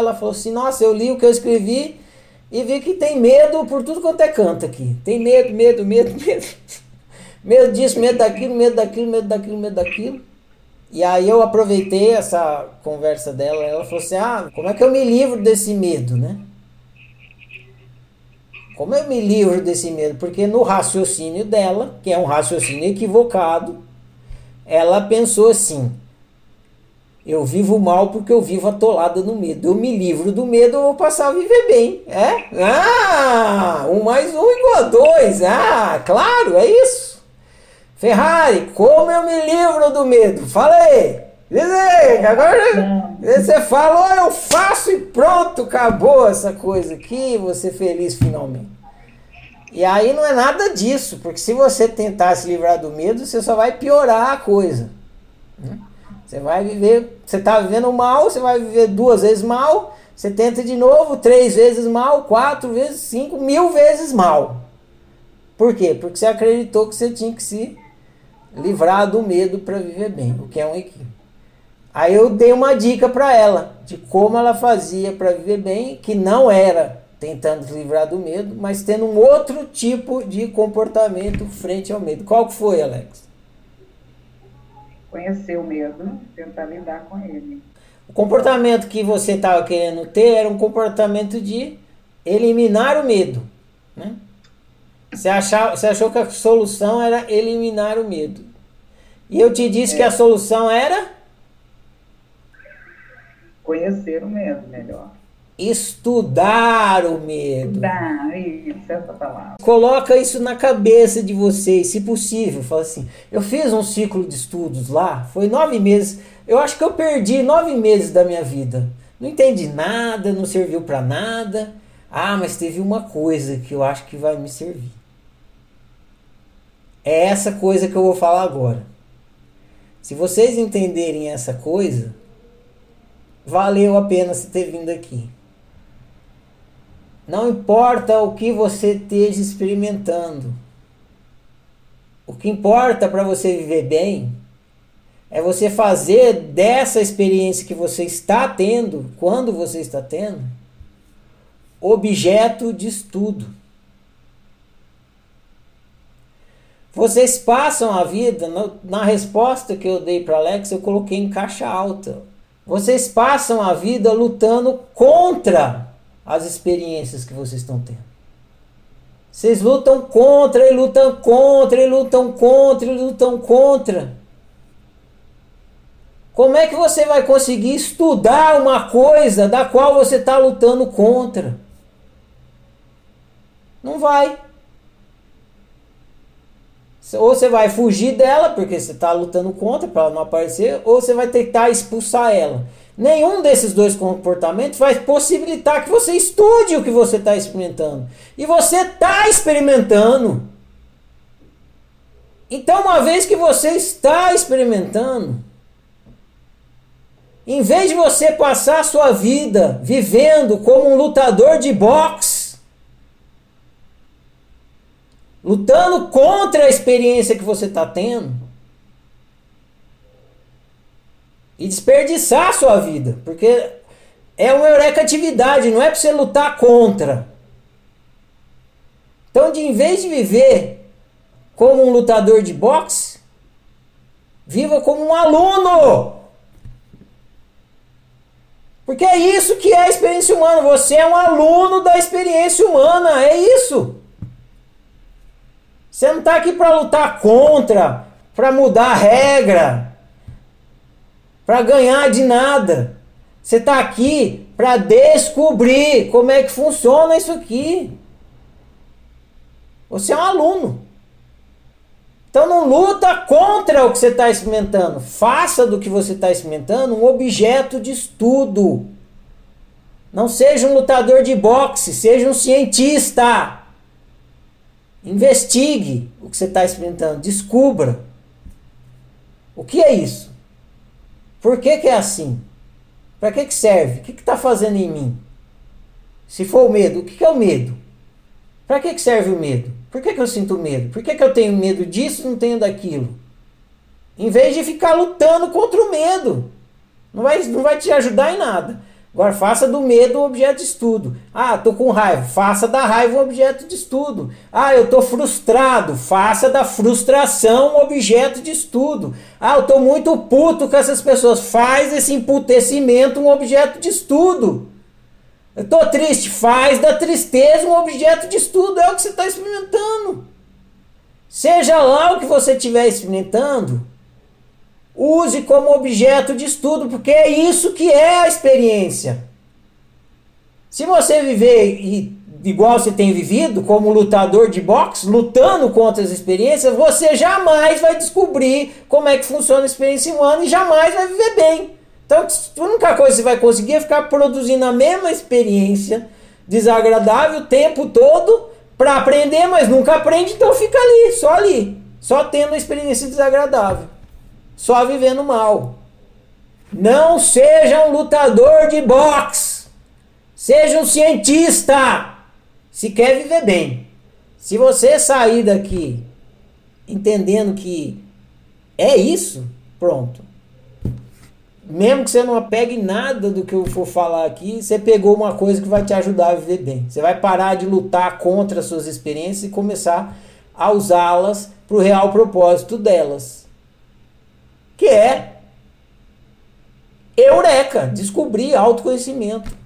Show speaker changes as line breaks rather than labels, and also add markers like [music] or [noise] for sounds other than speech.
Ela falou assim: Nossa, eu li o que eu escrevi e vi que tem medo por tudo quanto é canto aqui. Tem medo, medo, medo, [laughs] medo. Medo disso, medo daquilo, medo daquilo, medo daquilo, medo daquilo. E aí eu aproveitei essa conversa dela. Ela falou assim: Ah, como é que eu me livro desse medo, né? Como eu me livro desse medo? Porque no raciocínio dela, que é um raciocínio equivocado, ela pensou assim: eu vivo mal porque eu vivo atolada no medo. Eu me livro do medo, eu vou passar a viver bem. É? Ah, um mais um igual a dois. Ah, claro, é isso. Ferrari, como eu me livro do medo? Fala aí. Diz aí, agora você falou, eu faço e pronto, acabou essa coisa aqui, você feliz finalmente. E aí não é nada disso, porque se você tentar se livrar do medo, você só vai piorar a coisa. Né? Você vai viver, você está vivendo mal, você vai viver duas vezes mal, você tenta de novo, três vezes mal, quatro vezes, cinco, mil vezes mal. Por quê? Porque você acreditou que você tinha que se livrar do medo para viver bem, o que é um equívoco. Aí eu dei uma dica para ela de como ela fazia para viver bem, que não era tentando se livrar do medo, mas tendo um outro tipo de comportamento frente ao medo. Qual que foi, Alex?
Conhecer o medo, tentar lidar com ele.
O comportamento que você estava querendo ter era um comportamento de eliminar o medo. Né? Você, achava, você achou que a solução era eliminar o medo. E eu te disse é. que a solução era?
Conhecer o medo melhor.
Estudar o medo.
Estudar, isso, essa palavra.
Coloca isso na cabeça de vocês, se possível. Fala assim: eu fiz um ciclo de estudos lá, foi nove meses. Eu acho que eu perdi nove meses da minha vida. Não entendi nada, não serviu para nada. Ah, mas teve uma coisa que eu acho que vai me servir. É essa coisa que eu vou falar agora. Se vocês entenderem essa coisa, valeu a pena você ter vindo aqui. Não importa o que você esteja experimentando. O que importa para você viver bem é você fazer dessa experiência que você está tendo, quando você está tendo, objeto de estudo. Vocês passam a vida, na resposta que eu dei para Alex, eu coloquei em caixa alta. Vocês passam a vida lutando contra as experiências que vocês estão tendo. Vocês lutam contra e lutam contra e lutam contra e lutam contra. Como é que você vai conseguir estudar uma coisa da qual você está lutando contra? Não vai. Ou você vai fugir dela, porque você está lutando contra para ela não aparecer, ou você vai tentar expulsar ela. Nenhum desses dois comportamentos vai possibilitar que você estude o que você está experimentando. E você está experimentando. Então, uma vez que você está experimentando, em vez de você passar a sua vida vivendo como um lutador de boxe, lutando contra a experiência que você está tendo, e desperdiçar a sua vida, porque é uma eureka atividade, não é para você lutar contra. Então, de em vez de viver como um lutador de boxe, viva como um aluno. Porque é isso que é a experiência humana. Você é um aluno da experiência humana. É isso. Você não está aqui para lutar contra, para mudar a regra para ganhar de nada. Você está aqui para descobrir como é que funciona isso aqui. Você é um aluno. Então não luta contra o que você está experimentando. Faça do que você está experimentando um objeto de estudo. Não seja um lutador de boxe, seja um cientista. Investigue o que você está experimentando, descubra. O que é isso? Por que, que é assim? Para que, que serve? O que está fazendo em mim? Se for o medo, o que, que é o medo? Para que, que serve o medo? Por que, que eu sinto medo? Por que, que eu tenho medo disso e não tenho daquilo? Em vez de ficar lutando contra o medo. Não vai, não vai te ajudar em nada. Agora faça do medo um objeto de estudo. Ah, tô com raiva, faça da raiva um objeto de estudo. Ah, eu tô frustrado, faça da frustração um objeto de estudo. Ah, eu tô muito puto com essas pessoas, faz esse emputecimento um objeto de estudo. Eu tô triste, faz da tristeza um objeto de estudo, é o que você está experimentando. Seja lá o que você estiver experimentando, Use como objeto de estudo, porque é isso que é a experiência. Se você viver igual você tem vivido, como lutador de boxe, lutando contra as experiências, você jamais vai descobrir como é que funciona a experiência humana e jamais vai viver bem. Então, a única coisa que você vai conseguir é ficar produzindo a mesma experiência desagradável o tempo todo para aprender, mas nunca aprende, então fica ali, só ali, só tendo uma experiência desagradável só vivendo mal. Não seja um lutador de boxe. Seja um cientista. Se quer viver bem. Se você sair daqui entendendo que é isso, pronto. Mesmo que você não apegue nada do que eu for falar aqui, você pegou uma coisa que vai te ajudar a viver bem. Você vai parar de lutar contra as suas experiências e começar a usá-las para o real propósito delas que é Eureka, descobrir autoconhecimento.